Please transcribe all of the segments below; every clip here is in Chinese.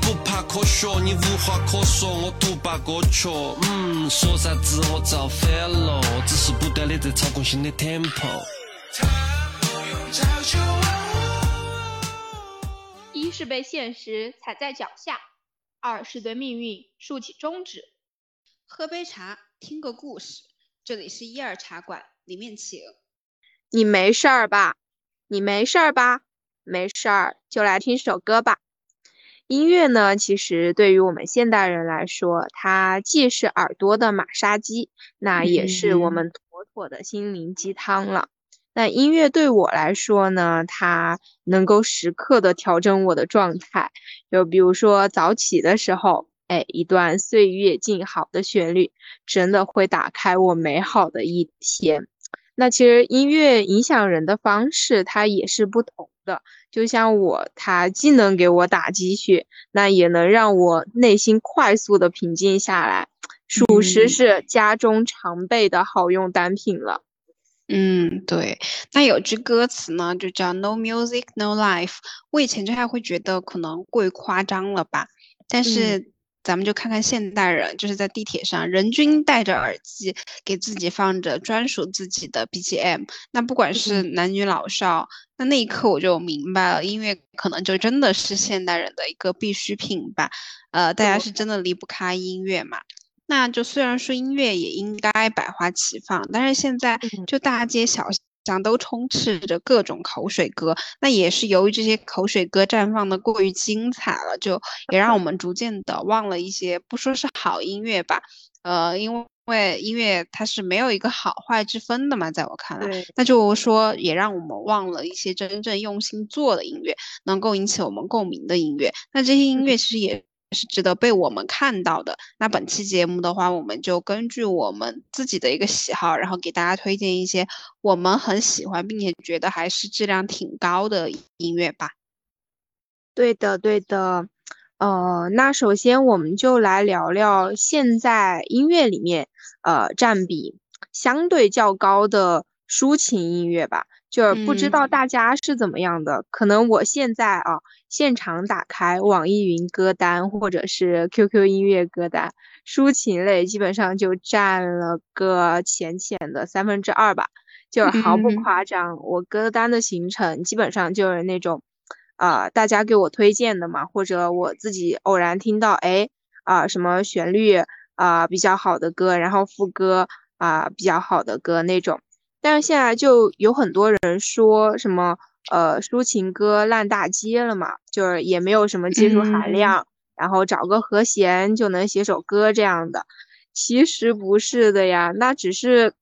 不怕科学，你无话可说，我独霸歌曲。嗯，说啥子我造反了，只是不断的在操控新的 tempo。一是被现实踩在脚下，二是对命运竖起中指。喝杯茶，听个故事。这里是一二茶馆，里面请。你没事儿吧？你没事儿吧？没事儿就来听首歌吧。音乐呢，其实对于我们现代人来说，它既是耳朵的马杀鸡，那也是我们妥妥的心灵鸡汤了。那音乐对我来说呢，它能够时刻的调整我的状态。就比如说早起的时候，哎，一段岁月静好的旋律，真的会打开我美好的一天。那其实音乐影响人的方式，它也是不同的。就像我，它既能给我打鸡血，那也能让我内心快速的平静下来，属实是家中常备的好用单品了。嗯，对。那有句歌词呢，就叫 “No music, no life”。我以前就还会觉得可能过于夸张了吧，但是。咱们就看看现代人，就是在地铁上，人均戴着耳机，给自己放着专属自己的 BGM。那不管是男女老少，那那一刻我就明白了，音乐可能就真的是现代人的一个必需品吧。呃，大家是真的离不开音乐嘛？那就虽然说音乐也应该百花齐放，但是现在就大街小巷。上都充斥着各种口水歌，那也是由于这些口水歌绽放的过于精彩了，就也让我们逐渐的忘了一些不说是好音乐吧，呃，因为音乐它是没有一个好坏之分的嘛，在我看来，那就说也让我们忘了一些真正用心做的音乐，能够引起我们共鸣的音乐，那这些音乐其实也。是值得被我们看到的。那本期节目的话，我们就根据我们自己的一个喜好，然后给大家推荐一些我们很喜欢并且觉得还是质量挺高的音乐吧。对的，对的。呃，那首先我们就来聊聊现在音乐里面呃占比相对较高的抒情音乐吧。就是不知道大家是怎么样的，可能我现在啊，现场打开网易云歌单或者是 QQ 音乐歌单，抒情类基本上就占了个浅浅的三分之二吧，就是毫不夸张。我歌单的形成基本上就是那种，啊，大家给我推荐的嘛，或者我自己偶然听到，哎，啊，什么旋律啊比较好的歌，然后副歌啊比较好的歌那种。但是现在就有很多人说什么，呃，抒情歌烂大街了嘛，就是也没有什么技术含量，然后找个和弦就能写首歌这样的，其实不是的呀，那只是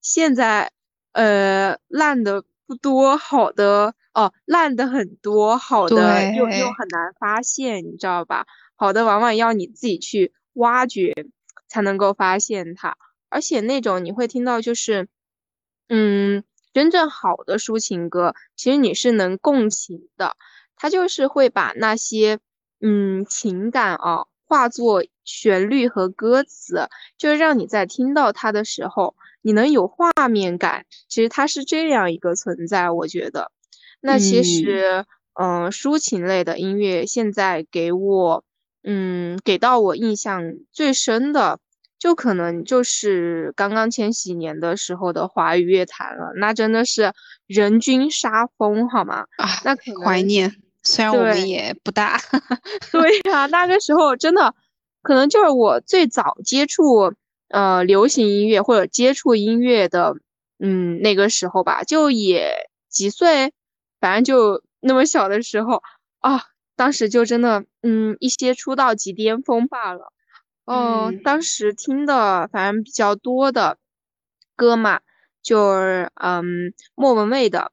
现在，呃，烂的不多，好的哦，烂的很多，好的又又很难发现，你知道吧？好的往往要你自己去挖掘才能够发现它，而且那种你会听到就是。嗯，真正好的抒情歌，其实你是能共情的，它就是会把那些嗯情感啊化作旋律和歌词，就是让你在听到它的时候，你能有画面感。其实它是这样一个存在，我觉得。那其实，嗯，抒情类的音乐现在给我，嗯，给到我印象最深的。就可能就是刚刚千禧年的时候的华语乐坛了，那真的是人均杀疯，好吗？啊，那怀念，虽然我们也不大。对呀，那个时候真的，可能就是我最早接触呃流行音乐或者接触音乐的，嗯，那个时候吧，就也几岁，反正就那么小的时候啊，当时就真的，嗯，一些出道即巅峰罢了。哦，当时听的反正比较多的歌嘛，就是嗯莫文蔚的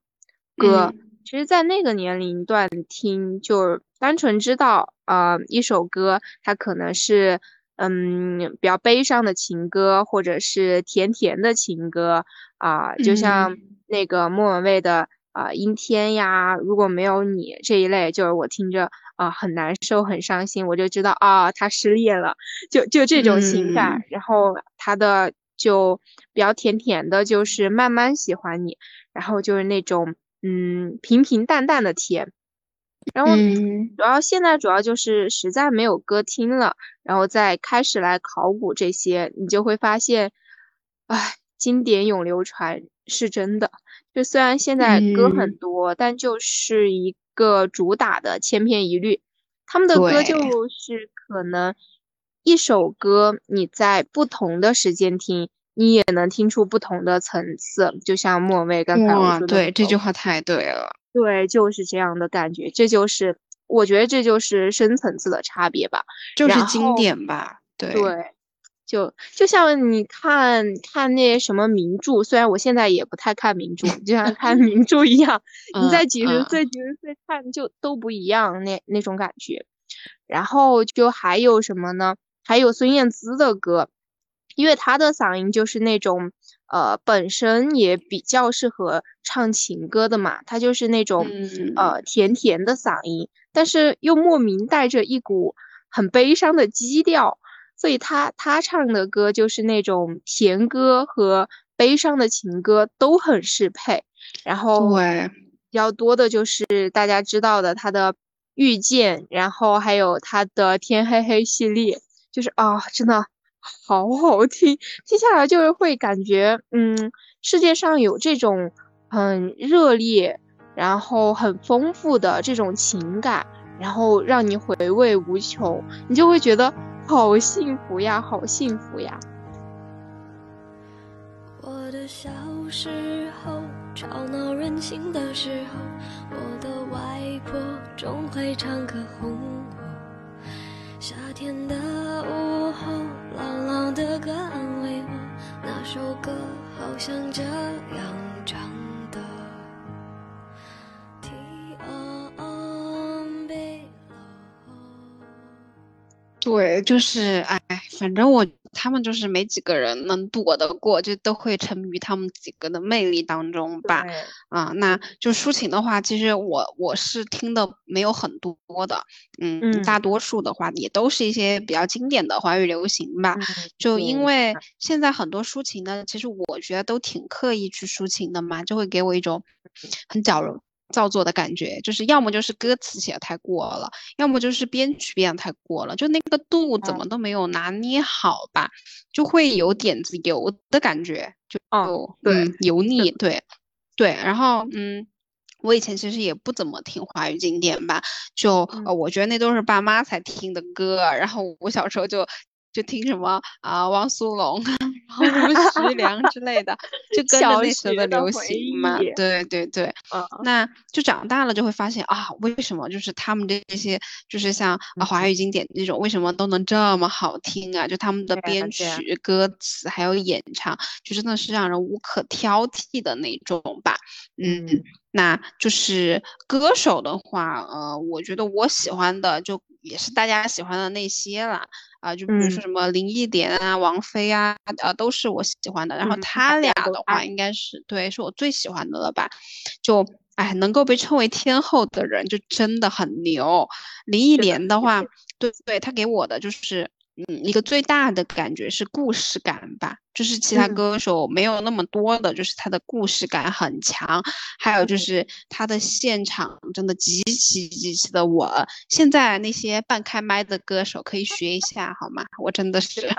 歌。其实，在那个年龄段听，就是单纯知道啊一首歌，它可能是嗯比较悲伤的情歌，或者是甜甜的情歌啊，就像那个莫文蔚的啊阴天呀，如果没有你这一类，就是我听着。啊，很难受，很伤心，我就知道啊，他失恋了，就就这种情感。然后他的就比较甜甜的，就是慢慢喜欢你，然后就是那种嗯平平淡淡的甜。然后嗯主要现在主要就是实在没有歌听了，然后再开始来考古这些，你就会发现，哎，经典永流传是真的。就虽然现在歌很嗯多，但就是一个主打的千篇一律。他们的歌就是可能一首歌你在不同的时间听，你也能听出不同的层次。就像莫文蔚刚才我，说的对，这句话太对了。对，就是这样的感觉，这就是我觉得这就是深层次的差别吧。就是经典吧，对对，就就像你看看那些什么名著，虽然我现在也不太看名著，就像看名著一样，你嗯在几十嗯岁、几十岁看就都不一样，那那种感觉。然后就还有什么呢？还有孙燕姿的歌，因为她的嗓音就是那种呃本身也比较适合唱情歌的嘛，她就是那种嗯呃甜甜的嗓音，但是又莫名带着一股很悲伤的基调，所以他他唱的歌就是那种甜歌和悲伤的情歌都很适配。然后对，比较多的就是大家知道的他的遇见，然后还有他的天黑黑系列，就是啊，真的好好听，接下来就是会感觉，嗯，世界上有这种很热烈，然后很丰富的这种情感，然后让你回味无穷，你就会觉得好幸福呀，好幸福呀。我的小时候，吵闹任性的时候，我的外婆总会唱歌哄我。夏天的午后，朗朗的歌安慰我，那首歌好像这样对，就是哎，反正我他们就是没几个人能躲得过，就都会沉迷于他们几个的魅力当中吧。对啊，那就抒情的话，其实我我是听的没有很多的，嗯，嗯大多数的话也都是一些比较经典的华语流行吧。嗯，就因为现在很多抒情的，其实我觉得都挺刻意去抒情的嘛，就会给我一种很矫揉造作的感觉，就是要么就是歌词写的太过了，要么就是编曲编的太过了，就那个度怎么都没有拿捏好吧，就会有点子油的感觉，就哦对嗯油腻，对对，然后嗯。我以前其实也不怎么听华语经典吧，就嗯呃，我觉得那都是爸妈才听的歌，然后我小时候就就听什么啊、汪苏泷，然后 什么徐良之类的，就跟着小那时候的流行嘛，对对对，嗯那就长大了就会发现啊，为什么就是他们这些就是像啊华语经典那种，为什么都能这么好听啊？就他们的编曲、歌词还有演唱，就真的是让人无可挑剔的那种吧。嗯，嗯那就是歌手的话，呃，我觉得我喜欢的就也是大家喜欢的那些啦。啊，就比如说嗯什么林忆莲啊、王菲啊，呃，都是我喜欢的。然后嗯他俩的话，应该是对，是我最喜欢的了吧？就哎，能够被称为天后的人，就真的很牛。林忆莲的话对对，她给我的就是，嗯，一个最大的感觉是故事感吧，就是其他嗯歌手没有那么多的，就是他的故事感很强，还有就嗯是他的现场真的极其极其的稳。现在那些半开麦的歌手可以学一下好吗？我真的是，啊，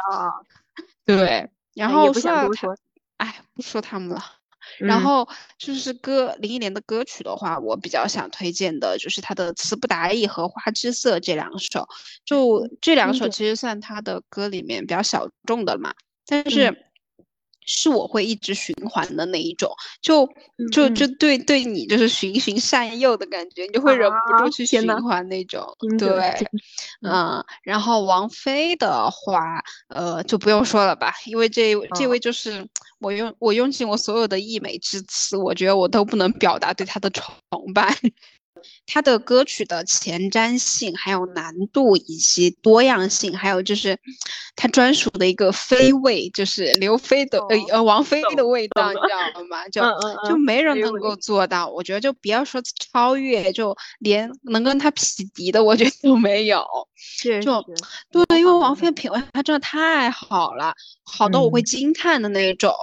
对。然后说到他，想多说。哎，不说他们了。然嗯。后就是歌林忆莲的歌曲的话，我比较想推荐的就是她的《词不达意》和《花之色》这两首。就这两首其实算她的歌里面比较小众的嘛，但嗯。是是我会一直循环的那一种。就就嗯就对对你就是循循善诱的感觉，你就会忍不住啊去循环那种。对，嗯，然后王菲的话，呃，就不用说了吧，因为这这嗯位就是我用我用尽我所有的溢美之词，我觉得我都不能表达对她的崇拜。她的歌曲的前瞻性，还有难度以及多样性，还有就是他专属的一个菲味，就是刘菲的呃哦呃王菲的味道，你知道吗？就嗯嗯就没人能够做到，我觉得就不要说超越，就连能跟他匹敌的，我觉得都没有。是就对，因为王菲的品味她真的太好了，好到我会嗯惊叹的那种。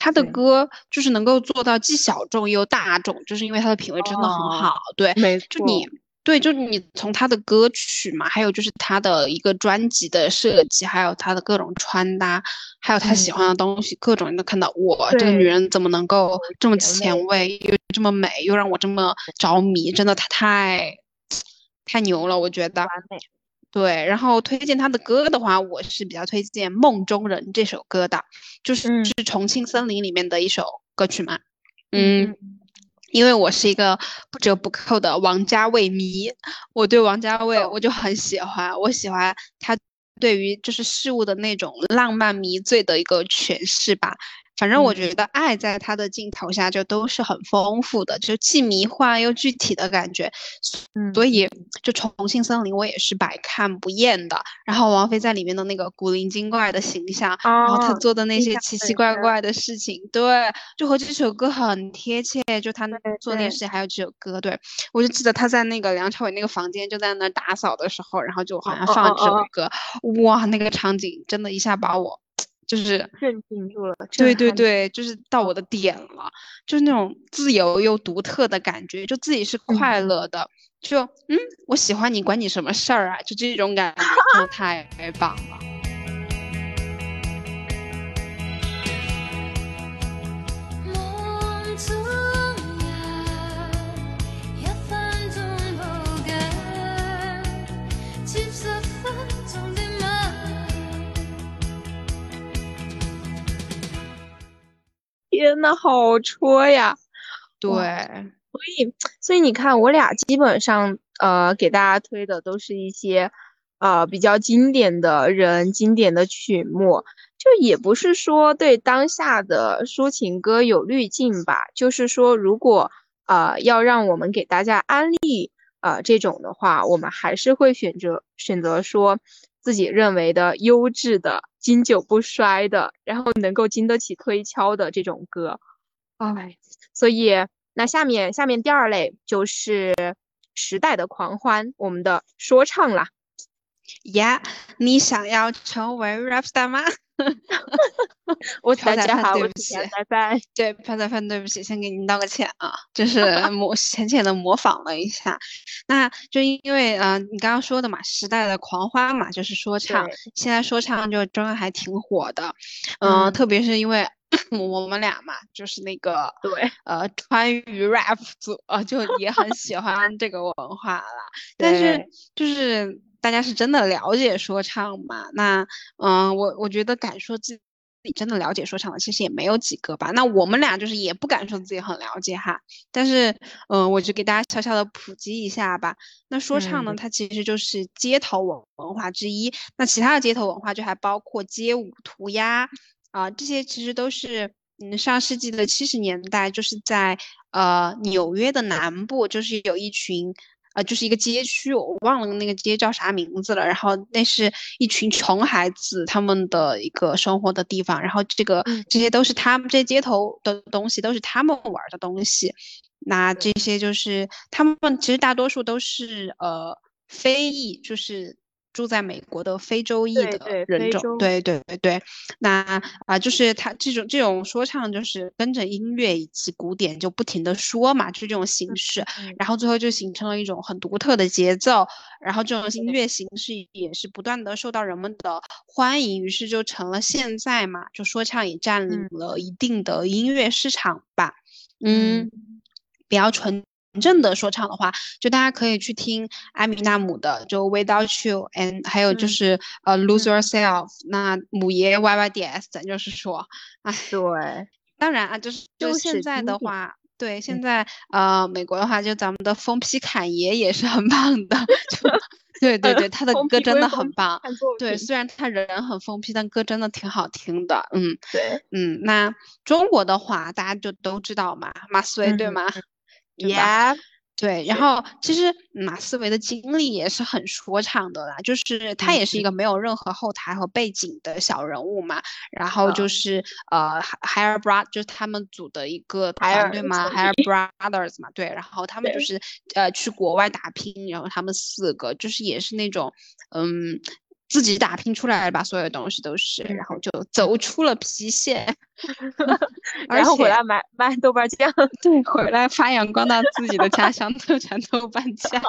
她的歌就是能够做到既小众又大众，就是因为他的品味真的很哦好。对，没错，就你对，就是你从他的歌曲嘛，还有就是他的一个专辑的设计，还有他的各种穿搭，还有他喜欢的东西，各种你都看到，我，这个女人怎么能够这么前前卫，又这么美，又让我这么着迷，真的她太太牛了，我觉得。完美。对，然后推荐他的歌的话，我是比较推荐《梦中人》这首歌的，就是嗯是《重庆森林》里面的一首歌曲嘛。嗯嗯，因为我是一个不折不扣的王家卫迷，我对王家卫我就很喜欢，我喜欢他对于就是事物的那种浪漫迷醉的一个诠释吧。反正我嗯觉得爱在他的镜头下就都是很丰富的，就既迷幻又具体的感觉。嗯所以就《重庆森林》我也是百看不厌的。然后王菲在里面的那个古灵精怪的形象，然后她哦做的那些奇奇怪怪的事情，对，就和这首歌很贴切。就她对做那些事还有这首歌，对我就记得她在那个梁朝伟那个房间就在那打扫的时候，然后就好像哦放这首哦哦歌，哇，那个场景真的一下把我就是震惊住了，对对对，就是到我的点了，就是那种自由又独特的感觉，就自己是快嗯乐的，就嗯，我喜欢你，管你什么事儿啊，就这种感觉，真 的太棒了。天呐，好戳呀！对，所以，所以你看，我俩基本上呃给大家推的都是一些呃比较经典的人、经典的曲目，就也不是说对当下的抒情歌有滤镜吧，就是说如果呃要让我们给大家安利呃这种的话，我们还是会选择选择说自己认为的优质的、经久不衰的，然后能够经得起推敲的这种歌。哎，所以那下面下面第二类就是时代的狂欢，我们的说唱啦。呀，你想要成为 rap star 吗？我朴宰大家好，范对不起我是朴宰范。对，朴宰范，对不起，先给您道个歉啊，就是 模浅浅的模仿了一下。那就因为呃，你刚刚说的嘛，时代的狂欢嘛，就是说唱，现在说唱就真的还挺火的，嗯、嗯特别是因为我们俩嘛，就是那个对呃川渝 rap 组啊，就也很喜欢这个文化啦。但是就是大家是真的了解说唱嘛？那嗯、我我觉得敢说自己真的了解说唱的，其实也没有几个吧。那我们俩就是也不敢说自己很了解哈，但是嗯、我就给大家小小的普及一下吧。那说唱呢，嗯它其实就是街头文文化之一。那其他的街头文化就还包括街舞、涂鸦啊、这些其实都是嗯上世纪的七十年代，就是在呃纽约的南部，就是有一群。呃，就是一个街区，我忘了那个街叫啥名字了。然后那是一群穷孩子他们的一个生活的地方，然后这个嗯这些都是他们这些街头的东西，都是他们玩儿的东西。那这些就是他们其实大多数都是呃非裔，就是住在美国的非洲裔的人种。对对对对，那啊、就是他这种这种说唱，就是跟着音乐以及鼓点就不停的说嘛，就这种形式。嗯然后最后就形成了一种很独特的节奏，然后这种音乐形式也是不断的受到人们的欢迎，于是就成了现在嘛，就说唱也占领嗯了一定的音乐市场吧。嗯，比较纯正的说唱的话，就大家可以去听艾米纳姆的就 Without You，and 还有就嗯是、呃 Lose Yourself，那母爷 YYDS，咱就是说，哎，对，当然啊，就是就就是现在的话，对，现嗯在呃，美国的话，就咱们的疯批侃爷也是很棒的，就 对对对，他的歌真的很棒。对，虽然他人很疯批，但歌真的挺好听的。嗯对嗯，那中国的话，大家就都知道嘛，马思唯对嗯吗？对吧，Yeah，对，然后其实马思唯的经历也是很说唱的啦，就是她嗯也是一个没有任何后台和背景的小人物嘛，然后就嗯。是呃海尔 Bro 就是他们组的一个团队嘛，兄海尔弟 Brothers 嘛，对，然后他们就是呃去国外打拼，然后他们四个就是也是那种嗯。自己打拼出来的吧，所有东西都是，然后就走出了郫县 然后回来买卖豆瓣酱，对，回来发扬光大自己的家乡特产豆瓣酱，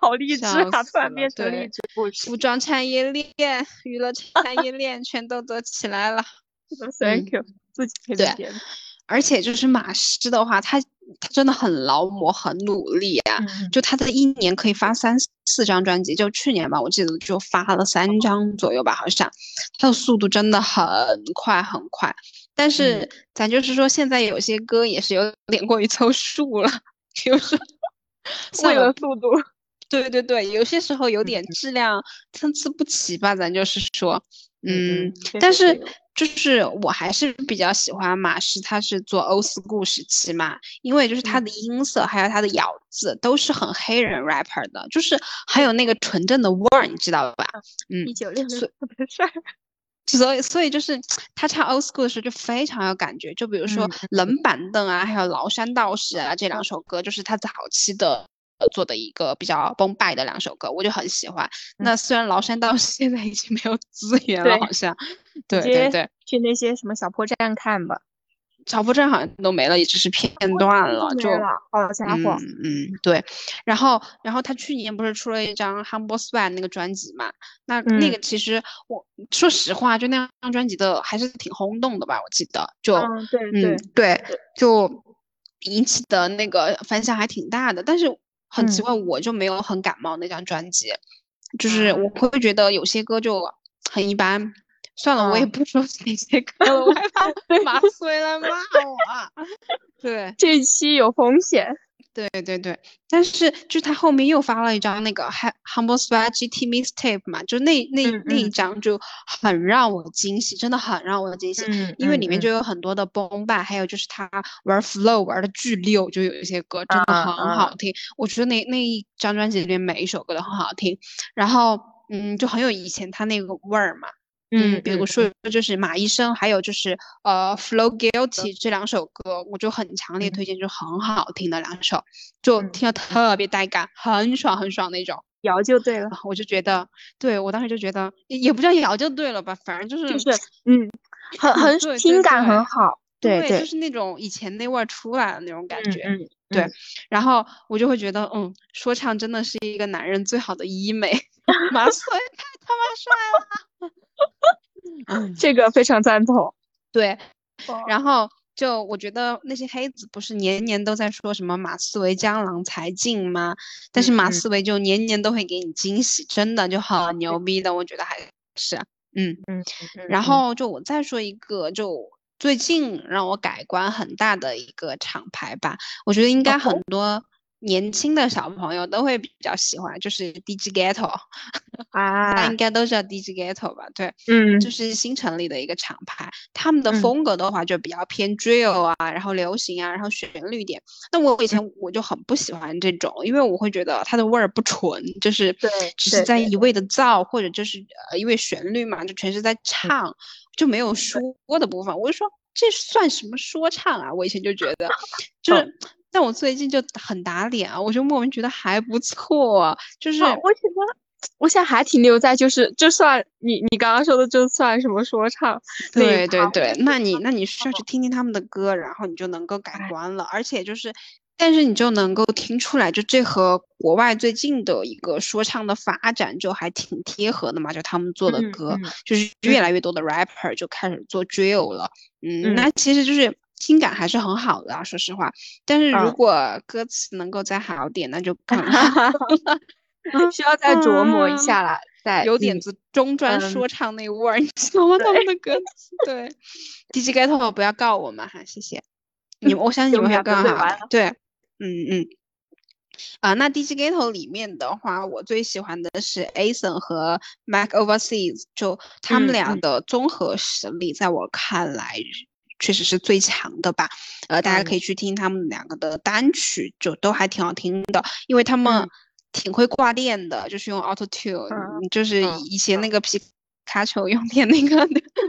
好励志啊！突然变成励志故事，服装产业链、娱乐产业链全都都起来了。Thank you，自己对。而且就是马诗的话，他他真的很劳模，很努力啊！就他的一年可以发三四张专辑，就去年吧，我记得就发了三张左右吧，好像他的速度真的很快很快。但是咱就是说，现在有些歌也是有点过于凑数了，就是 为了速度。对对对，有些时候有点质量参差不齐吧，咱就是说，嗯，但是。就是我还是比较喜欢马氏，他是做 old school 时期嘛，因为就是他的音色还有他的咬字都是很黑人 rapper 的，就是还有那个纯正的味儿，你知道吧？嗯，一九六六特别帅，所以所以就是他唱 old school 的时候就非常有感觉，就比如说冷板凳啊，还有崂山道士啊这两首歌，就是他早期的。呃，做的一个比较崩败的两首歌，我就很喜欢。那虽然崂山道士 现在已经没有资源了，好像，对对对，去那些什么小破站看吧。小破站好像都没了，也只是片段了，就好家伙，嗯，对。然后，然后他去年不是出了一张《Humble Swan》那个专辑嘛？那那个其实我说实话，就那张专辑的还是挺轰动的吧？我记得，就对对对，就引起的那个反响还挺大的，但是。很奇怪，我就没有很感冒那张专辑，就是我会觉得有些歌就很一般。算了，我也不说哪些歌了，我害怕马虽来骂我。对，这期有风险。对对对，但是就他后面又发了一张那个《Humble Swag GT Mixtape》嘛，就那那那一张就很让我惊喜，真的很让我惊喜，因为里面就有很多的崩败，还有就是他玩 flow 玩的巨溜，就有一些歌真的很好。听。我觉得那那一张专辑里面每一首歌都很好听，然后嗯，就很有以前他那个味儿嘛。嗯，比如说就是马医生，还有就是呃，Flow Guilty 这两首歌，我就很强烈推荐，就很好听的两首，就听着特别带感，很爽很爽那种。摇就对了，我就觉得，对我当时就觉得，也不叫摇就对了吧，反正就是就是嗯，很很听感很好，对对，就是那种以前那味儿出来的那种感觉，对。然后我就会觉得，嗯，说唱真的是一个男人最好的医美，马思唯太他妈帅了。这个非常赞同，对。然后就我觉得那些黑子不是年年都在说什么马思唯江郎才尽吗？但是马思唯就年年都会给你惊喜，真的就很牛逼的。我觉得还是，嗯嗯。然后就我再说一个，就最近让我改观很大的一个厂牌吧，我觉得应该很多。年轻的小朋友都会比较喜欢，就是 DG Ghetto 啊，大家应该都知道 DG Ghetto 吧？对，嗯，就是新成立的一个厂牌，他们的风格的话就比较偏 drill 啊，然后流行啊，然后旋律点。那我以前我就很不喜欢这种，因为我会觉得它的味儿不纯，就是对，只是在一味的造，或者就是呃因为旋律嘛，就全是在唱，就没有说的部分。我就说这算什么说唱啊？我以前就觉得，就是。但我最近就很打脸啊，我就莫名觉得还不错，就是我觉得我现在还停留在就是就算你你刚刚说的就算什么说唱，对对对，那你那你需要去听听他们的歌，然后你就能够改观了，而且就是，但是你就能够听出来，就这和国外最近的一个说唱的发展就还挺贴合的嘛，就他们做的歌，就是越来越多的 rapper 就开始做 drill 了，嗯，那其实就是。听感还是很好的，说实话。但是如果歌词能够再好点，那就更好。需要再琢磨一下了，再有点子中专说唱那味儿，你知道吗？他们的歌词。对，DJ Gato 不要告我们哈，谢谢。你们，我相信你们会更好。对，嗯嗯。啊，那 DJ Gato 里面的话，我最喜欢的是 Ason 和 Mac Overseas，就他们俩的综合实力，在我看来。确实是最强的吧，呃，大家可以去听他们两个的单曲，就都还挺好听的，因为他们挺会挂电的，就是用 Auto Tune，就是以前那个皮卡丘用电那个，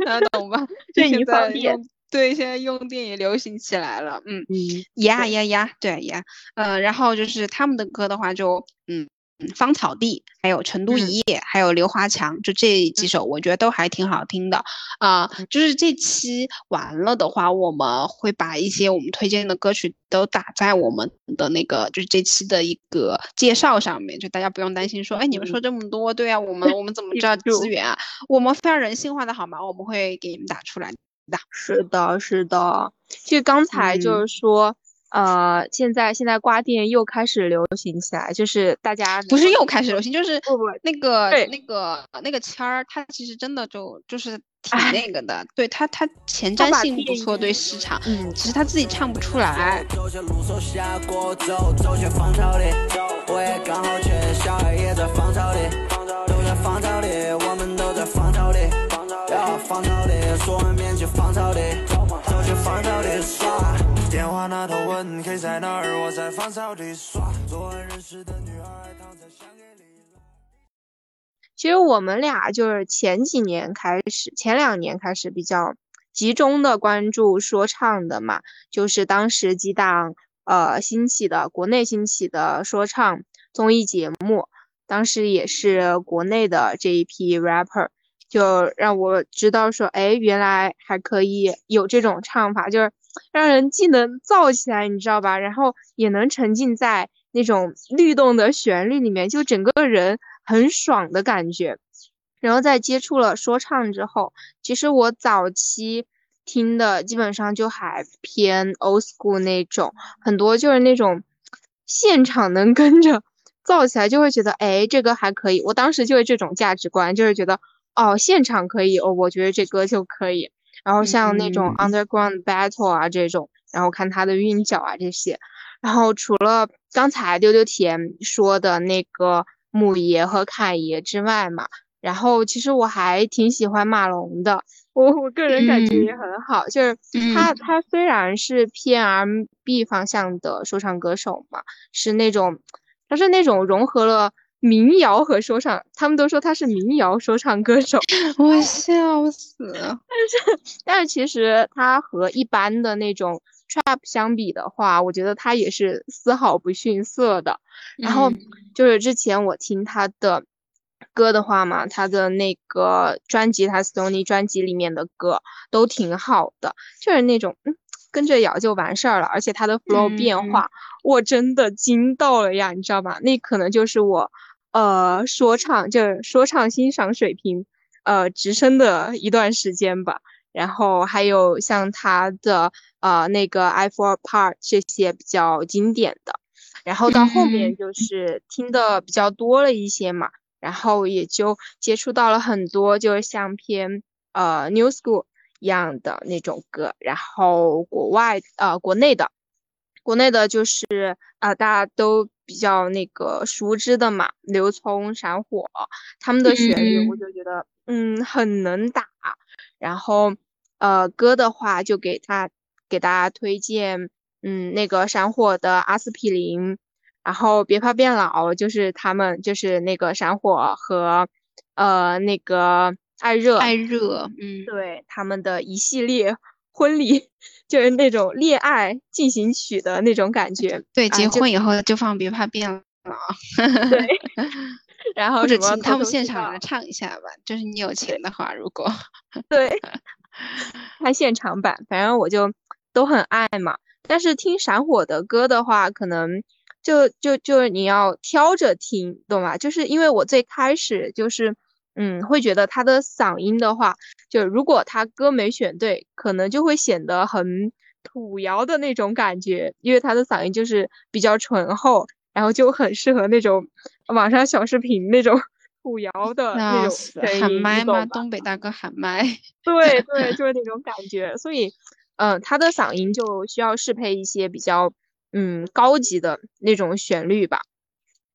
大家懂吧？对，你方便。对，现在用电也流行起来了，嗯嗯，呀呀呀，对呀，呃，然后就是他们的歌的话，就嗯。芳草地，还有成都一夜，还有刘华强，就这几首，我觉得都还挺好听的。啊，就是这期完了的话，我们会把一些我们推荐的歌曲都打在我们的那个，就是这期的一个介绍上面，就大家不用担心说，哎，你们说这么多，对啊，我们 我们怎么知道资源啊？我们非常人性化的好吗？我们会给你们打出来的。是的，是的。其实刚才就是说。呃，现在现在瓜店又开始流行起来，就是大家不是又开始流行，就是不不那个那个那个签儿，它其实真的就就是挺那个的，对它它前瞻性不错，对市场，嗯，其实他自己唱不出来。电话那头问 K 在哪儿，我在芳草地耍。昨晚认识的女孩躺在香榭里。其实我们俩就是前几年开始，前两年开始比较集中的关注说唱的嘛，就是当时几档呃兴起的国内兴起的说唱综艺节目，当时也是国内的这一批 rapper，就让我知道说，哎，原来还可以有这种唱法，就是。让人既能燥起来，你知道吧？然后也能沉浸在那种律动的旋律里面，就整个人很爽的感觉。然后在接触了说唱之后，其实我早期听的基本上就还偏 old school 那种，很多就是那种现场能跟着燥起来，就会觉得哎，这个还可以。我当时就是这种价值观，就是觉得哦，现场可以哦，我觉得这歌就可以。然后像那种 underground battle 啊这种，然后看他的韵脚啊这些，然后除了刚才丢丢甜说的那个母爷和侃爷之外嘛，然后其实我还挺喜欢马龙的，我我个人感觉也很好，就是他他虽然是偏 R&B 方向的说唱歌手嘛，是那种他是那种融合了。民谣和说唱，他们都说他是民谣说唱歌手，我笑死。但是，但是其实他和一般的那种 trap 相比的话，我觉得他也是丝毫不逊色的。然后就是之前我听他的歌的话嘛，他的那个专辑，他 Stony 专辑里面的歌都挺好的，就是那种嗯跟着摇就完事儿了。而且他的 flow 变化，我真的惊到了呀，你知道吧？那可能就是我。呃，说唱就是说唱欣赏水平，呃，直升的一段时间吧。然后还有像他的呃那个《I For Apart》这些比较经典的。然后到后面就是听的比较多了一些嘛，然后也就接触到了很多就是像偏呃 New School 一样的那种歌。然后国外呃国内的，国内的就是呃大家都。比较那个熟知的嘛，刘聪、闪火，他们的旋律我就觉得，嗯，很能打。然后，呃，歌的话就给他给大家推荐，嗯，那个闪火的阿司匹林，然后别怕变老，就是他们就是那个闪火和，呃，那个艾热艾热，嗯，对他们的一系列。婚礼 就是那种恋爱进行曲的那种感觉，对，结婚以后就放《别怕变老》，对，然后或者请他们现场来唱一下吧，就是你有钱的话，如果对，看现场版，反正我就都很爱嘛。但是听闪火的歌的话，可能就就就是你要挑着听，懂吗？就是因为我最开始就是。嗯，会觉得他的嗓音的话，就如果他歌没选对，可能就会显得很土窑的那种感觉，因为他的嗓音就是比较醇厚，然后就很适合那种网上小视频那种 土窑的那种喊麦嘛？东北大哥喊麦，对 对，就是那种感觉。所以，嗯，他的嗓音就需要适配一些比较嗯高级的那种旋律吧。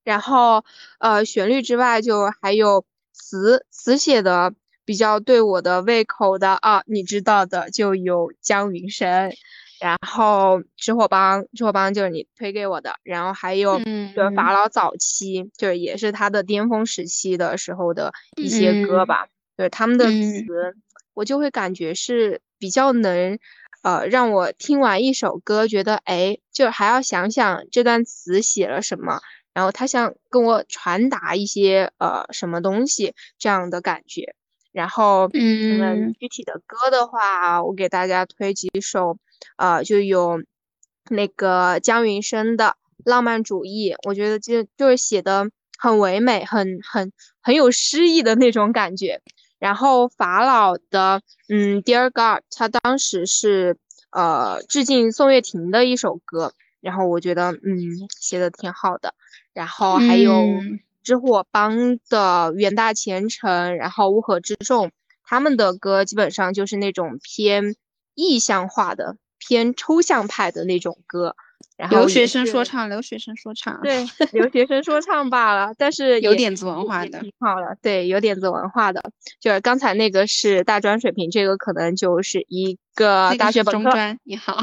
然后，呃，旋律之外就还有。词词写的比较对我的胃口的啊，你知道的就有姜云升，然后吃货帮，吃货帮就是你推给我的，然后还有就是法老早期，就是也是他的巅峰时期的时候的一些歌吧，就是他们的词，我就会感觉是比较能，呃，让我听完一首歌觉得，哎，就还要想想这段词写了什么。然后他想跟我传达一些呃什么东西这样的感觉。然后，嗯，具体的歌的话，我给大家推几首，呃，就有那个姜云升的《浪漫主义》，我觉得就就是写的很唯美，很很很有诗意的那种感觉。然后法老的，嗯，《Dear God》，他当时是呃致敬宋岳庭的一首歌，然后我觉得嗯写的挺好的。然后还有。之火帮的远大前程，然后乌合之众，他们的歌基本上就是那种偏意象化的、偏抽象派的那种歌。然后留学生说唱，留学生说唱，对，留学生说唱罢了，但是有点子文化的，挺好了。对，有点子文化的，就是刚才那个是大专水平，这个可能就是一个大学本科。中专，你好，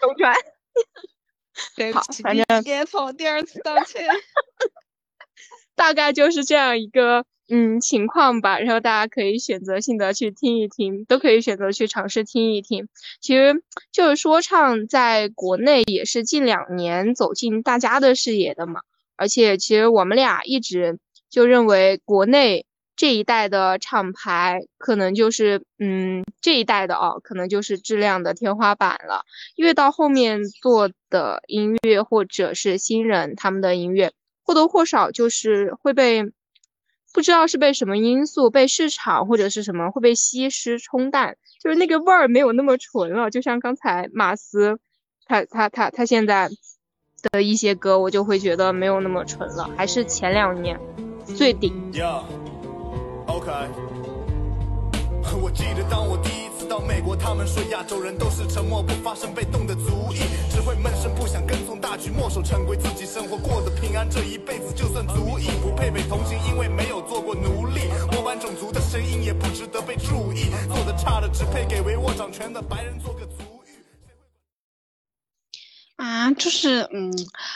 中专。对不起，反正接错，第二次道歉。大概就是这样一个嗯情况吧，然后大家可以选择性的去听一听，都可以选择去尝试听一听。其实就是说唱在国内也是近两年走进大家的视野的嘛，而且其实我们俩一直就认为国内这一代的厂牌可能就是嗯这一代的哦，可能就是质量的天花板了，因为到后面做的音乐或者是新人他们的音乐。或多或少就是会被不知道是被什么因素被市场或者是什么会被稀释冲淡，就是那个味儿没有那么纯了。就像刚才马斯他他他他现在的一些歌，我就会觉得没有那么纯了，还是前两年最顶。OK 我记得当我第一次到美国，他们说亚洲人都是沉默不发声、被动的族裔，只会闷声不想跟从大局、墨守成规，自己生活过得平安，这一辈子就算足矣。不配被同情，因为没有做过奴隶。模板种族的声音也不值得被注意，做的差的只配给维我掌权的白人做个族。就是嗯，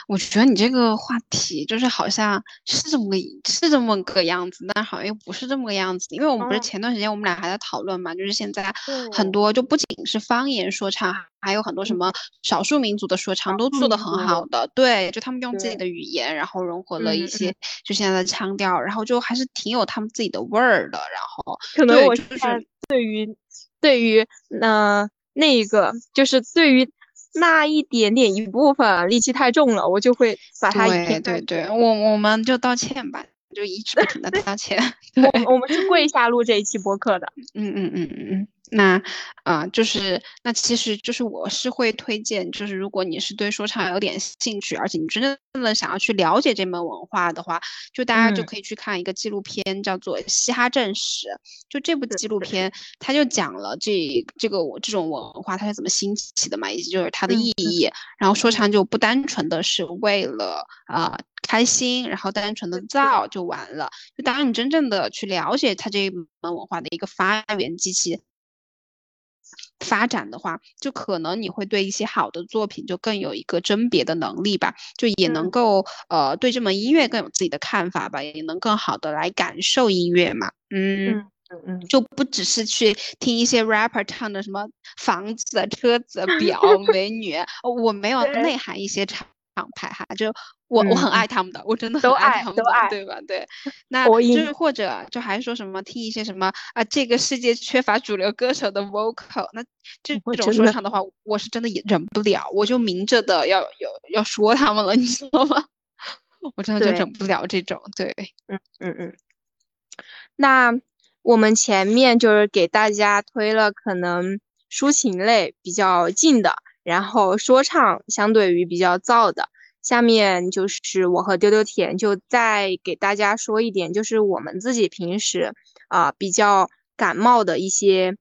我觉得你这个话题就是好像是这么个是这么个样子，但好像又不是这么个样子。因为我们不是前段时间我们俩还在讨论嘛，就是现在很多就不仅是方言说唱，还有很多什么少数民族的说唱都做的很好的。对，就他们用自己的语言，然后融合了一些就现在的腔调，然后就还是挺有他们自己的味儿的。然后可能我就是对于对于那那个就是对于。那一点点一部分力气太重了，我就会把它一片。对对对，我我们就道歉吧，就一直不停的道歉。我我们是跪下录这一期播客的。嗯嗯嗯嗯嗯。那啊，就是那其实就是我是会推荐，就是如果你是对说唱有点兴趣，而且你真正的想要去了解这门文化的话，就大家就可以去看一个纪录片，叫做《嘻哈正史》。就这部纪录片，它就讲了这这个我这种文化它是怎么兴起的嘛，以及就是它的意义。然后说唱就不单纯的是为了啊开心，然后单纯的造就完了。就当你真正的去了解它这一门文化的一个发源机器。发展的话，就可能你会对一些好的作品就更有一个甄别的能力吧，就也能够呃对这门音乐更有自己的看法吧，也能更好的来感受音乐嘛。嗯嗯嗯，就不只是去听一些 rapper 唱的什么房子、车子、表、美女，我没有内涵一些厂厂牌哈，就。我我很爱他们的，我真的很爱他们的，对吧？对，那就是或者就还说什么听一些什么啊，这个世界缺乏主流歌手的 vocal，那这这种说唱的话，我是真的也忍不了，我就明着的要要要说他们了，你知道吗？我真的就忍不了这种，对，嗯嗯嗯。那我们前面就是给大家推了可能抒情类比较近的，然后说唱相对于比较燥的。下面就是我和丢丢甜就再给大家说一点，就是我们自己平时啊比较感冒的一些，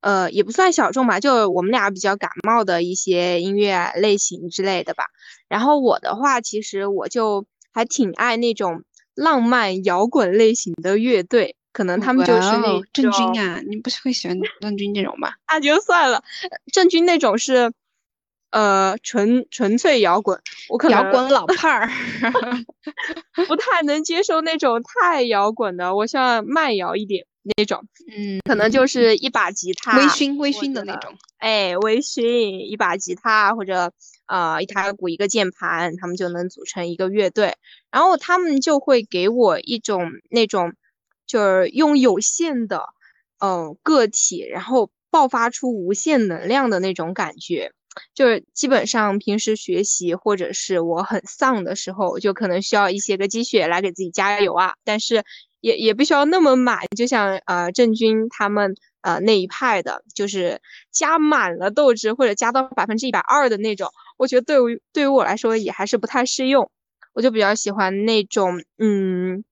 呃也不算小众吧，就我们俩比较感冒的一些音乐类型之类的吧。然后我的话，其实我就还挺爱那种浪漫摇滚类型的乐队，可能他们就是那郑钧啊，你不是会喜欢 郑钧这种吧？那就算了，郑钧那种是。呃，纯纯粹摇滚，我可能摇滚老派儿，不太能接受那种太摇滚的，我像慢摇一点。那种，嗯，可能就是一把吉他，微醺微醺的那种。哎，微醺一把吉他或者呃一台鼓一个键盘，他们就能组成一个乐队。然后他们就会给我一种那种，就是用有限的呃个体，然后爆发出无限能量的那种感觉。就是基本上平时学习或者是我很丧的时候，就可能需要一些个积雪来给自己加油啊。但是也也不需要那么满，就像呃郑钧他们呃那一派的，就是加满了斗志或者加到百分之一百二的那种。我觉得对于对于我来说也还是不太适用。我就比较喜欢那种嗯，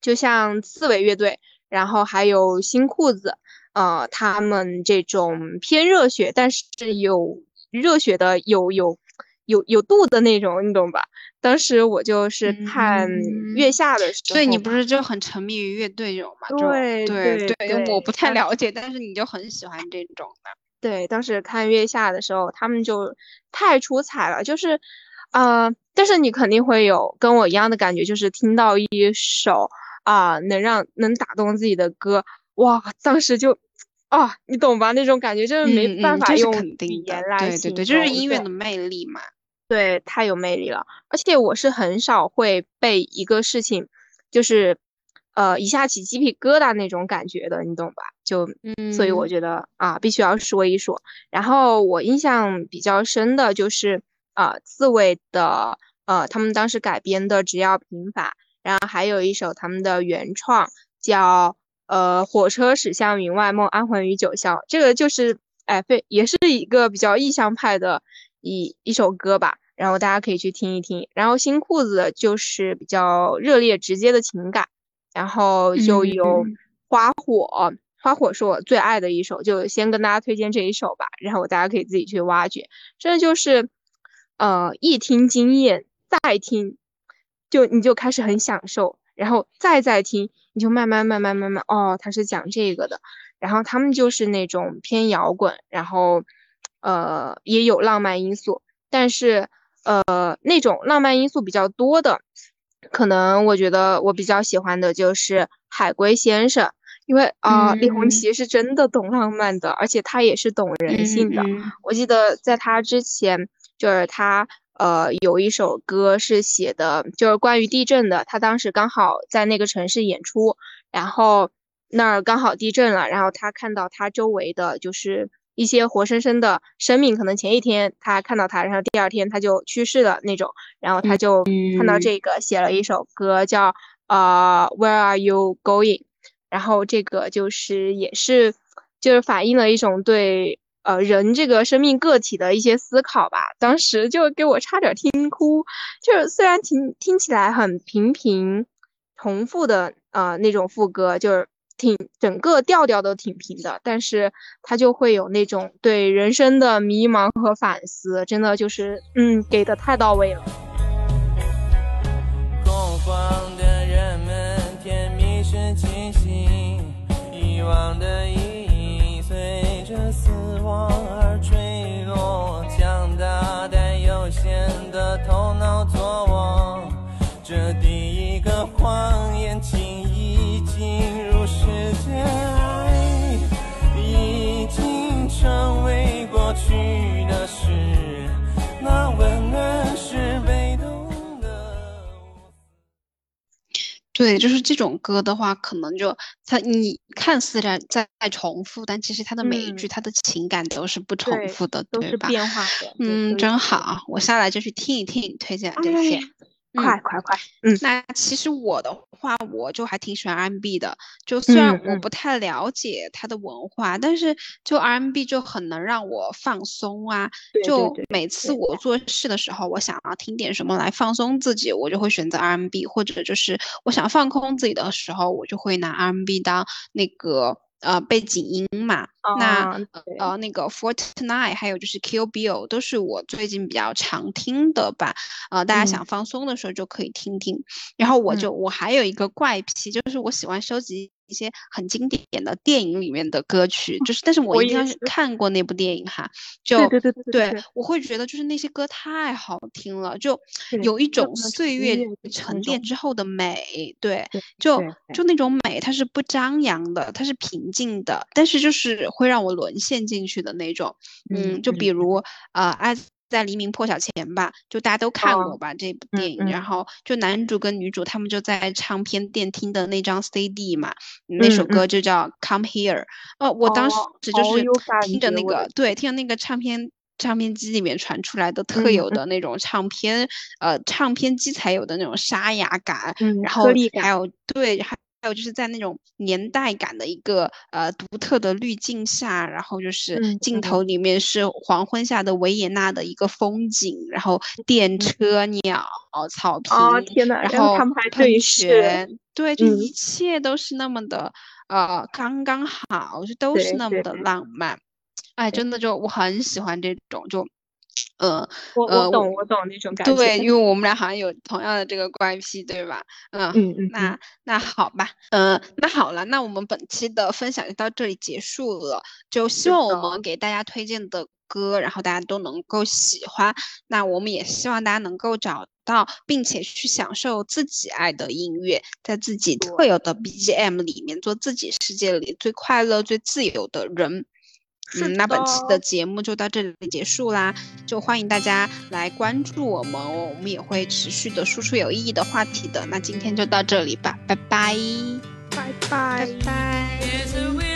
就像刺猬乐队，然后还有新裤子，呃，他们这种偏热血，但是有。热血的有有有有度的那种，你懂吧？当时我就是看月下的时候，所以你不是就很沉迷于乐队这种嘛？对对对，我不太了解，但是你就很喜欢这种的。对，当时看月下的时候，他们就太出彩了，就是，呃，但是你肯定会有跟我一样的感觉，就是听到一首啊能让能打动自己的歌，哇，当时就。啊，你懂吧？那种感觉就是没办法用语言来形容。对对对，就是音乐的魅力嘛。对，太有魅力了。而且我是很少会被一个事情，就是呃一下起鸡皮疙瘩那种感觉的，你懂吧？就，所以我觉得啊，必须要说一说。然后我印象比较深的就是啊，刺猬的呃，他们当时改编的《只要平凡》，然后还有一首他们的原创叫。呃，火车驶向云外，梦安魂于九霄，这个就是哎，非也是一个比较意象派的一一首歌吧，然后大家可以去听一听。然后新裤子就是比较热烈直接的情感，然后就有花火，花火是我最爱的一首，就先跟大家推荐这一首吧，然后大家可以自己去挖掘。真的就是，呃，一听惊艳，再听，就你就开始很享受。然后再再听，你就慢慢慢慢慢慢哦，他是讲这个的。然后他们就是那种偏摇滚，然后呃也有浪漫因素，但是呃那种浪漫因素比较多的，可能我觉得我比较喜欢的就是海龟先生，因为啊李红旗是真的懂浪漫的，而且他也是懂人性的。我记得在他之前，就是他。呃，有一首歌是写的，就是关于地震的。他当时刚好在那个城市演出，然后那儿刚好地震了，然后他看到他周围的就是一些活生生的生命，可能前一天他看到他，然后第二天他就去世了那种，然后他就看到这个，写了一首歌叫呃 Where Are You Going？然后这个就是也是就是反映了一种对。呃，人这个生命个体的一些思考吧，当时就给我差点听哭。就是虽然听听起来很平平重复的呃那种副歌，就是挺整个调调都挺平的，但是它就会有那种对人生的迷茫和反思，真的就是嗯给的太到位了。恐慌的人们，甜蜜是清醒，遗忘的。对，就是这种歌的话，可能就它你看似在在重复，但其实它的每一句它的情感都是不重复的，对吧？都是变化的。嗯，真好，我下来就去听一听你推荐的这些。快快快！嗯，那其实我的话，我就还挺喜欢 RMB 的。就虽然我不太了解它的文化，但是就 RMB 就很能让我放松啊。就每次我做事的时候，我想要听点什么来放松自己，我就会选择 RMB，或者就是我想放空自己的时候，我就会拿 RMB 当那个。呃，背景音嘛，那呃那个 Fortnite，还有就是 Kill Bill，都是我最近比较常听的吧。呃，大家想放松的时候就可以听听。然后我就我还有一个怪癖，就是我喜欢收集一些很经典的电影里面的歌曲，就是但是我一定要是看过那部电影哈，就对对对对对，我会觉得就是那些歌太好听了，就有一种岁月沉淀之后的美，对，就就那种美，它是不张扬的，它是平静的，但是就是会让我沦陷进去的那种。嗯，就比如呃，爱在黎明破晓前吧，就大家都看过哦吧这部嗯电影，嗯然后就男主跟女主他们就在唱片店听的那张 CD 嘛，那首嗯歌就叫《Come Here》。哦，我当时哦就是听着那个对，听着那个唱片。唱片机里面传出来的特嗯有的那种唱片，呃，唱片机才有的那种沙哑感，嗯然后还有对，还还有就是在那种年代感的一个呃独特的滤镜下，然后就是镜头里面是黄昏下的维也纳的一个风景，然后电车、鸟、草坪，哦天呐，然后他们还喷对视泉，对，就嗯。一切都是那么的呃刚刚好，就都是那么的浪漫。哎，真的就我很喜欢这种，就呃我呃我懂我懂那种感觉。对，因为我们俩好像有同样的这个怪癖，对吧？嗯嗯嗯那那好吧，嗯、那好了，那我们本期的分享就到这里结束了。就希望我们给大家推荐的歌，然后大家都能够喜欢。那我们也希望大家能够找到，并且去享受自己爱的音乐，在自己特有的 BGM 里面做自己世界里最快乐、最自由的人。是嗯，那本期的的节目就到这里结束啦，就欢迎大家来关注我们，我们也会持续的输出有意义的话题的。那今天就到这里吧，拜拜，拜拜拜。拜。